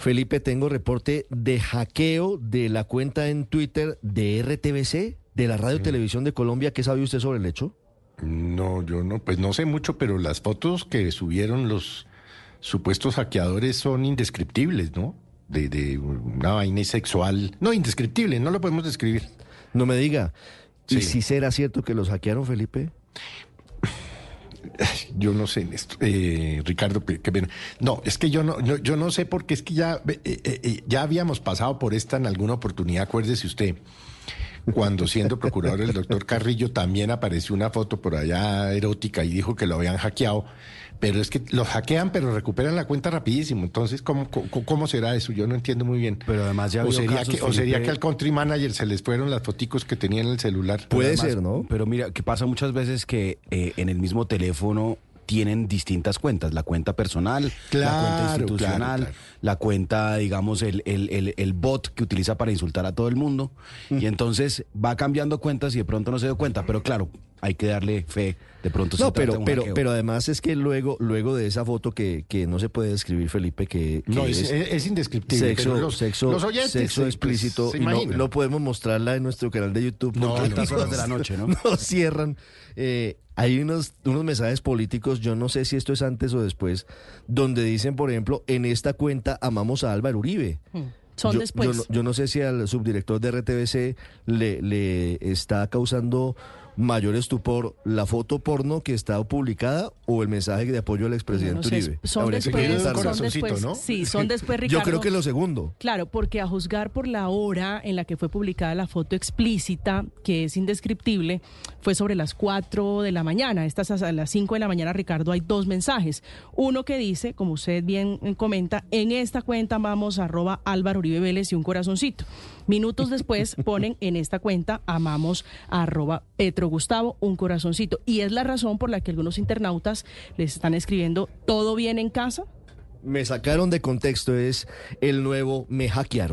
Felipe, tengo reporte de hackeo de la cuenta en Twitter de RTBC, de la Radio Televisión de Colombia. ¿Qué sabe usted sobre el hecho? No, yo no, pues no sé mucho, pero las fotos que subieron los supuestos hackeadores son indescriptibles, ¿no? De, de una vaina sexual. No, indescriptible, no lo podemos describir. No me diga. ¿Y si será cierto que los hackearon, Felipe? Yo no sé. Eh, Ricardo, qué pena. No, es que yo no, yo, yo no sé porque es que ya, eh, eh, eh, ya habíamos pasado por esta en alguna oportunidad, acuérdese usted. Cuando siendo procurador el doctor Carrillo también apareció una foto por allá erótica y dijo que lo habían hackeado. Pero es que los hackean, pero recuperan la cuenta rapidísimo. Entonces, ¿cómo, cómo, cómo será eso? Yo no entiendo muy bien. Pero además ya o sería, casos, que, o sería que al country manager se les fueron las foticos que tenía en el celular. Puede Además, ser, ¿no? Pero mira, que pasa muchas veces que eh, en el mismo teléfono tienen distintas cuentas, la cuenta personal, la cuenta institucional, claro, claro. la cuenta, digamos, el, el, el, el bot que utiliza para insultar a todo el mundo. Y entonces va cambiando cuentas y de pronto no se dio cuenta, pero claro, hay que darle fe, de pronto se No, trata de pero, un pero, pero además es que luego, luego de esa foto que, que no se puede describir, Felipe, que, que No, es, es- es indescriptible. sexo, pero los, sexo, los oyentes, sexo pues, explícito se y no, no podemos mostrarla en nuestro canal de YouTube. No, porque no, altas horas nos- de la noche, ¿no? nos cierran. Eh, hay unos, unos mensajes políticos, yo no sé si esto es antes o después, donde dicen, por ejemplo, en esta cuenta amamos a Álvaro Uribe. Son yo, después. Yo no, yo no sé si al subdirector de RTBC le, le está causando mayor estupor la foto porno que está publicada o el mensaje de apoyo al No expresidente sé, Uribe. son Habría después, son después, ¿no? sí, son después, Yo Ricardo. creo que lo segundo. Claro, porque a juzgar por la hora en la que fue publicada la foto explícita, que es indescriptible, fue sobre las 4 de la mañana. Estas a las 5 de la mañana, Ricardo, hay dos mensajes. Uno que dice, como usted bien eh, comenta, en esta cuenta vamos arroba Álvaro Uribe Vélez y un corazoncito. Minutos después ponen en esta cuenta amamos arroba Petro Gustavo, un corazoncito. Y es la razón por la que algunos internautas les están escribiendo, ¿todo bien en casa? Me sacaron de contexto, es el nuevo me hackearon.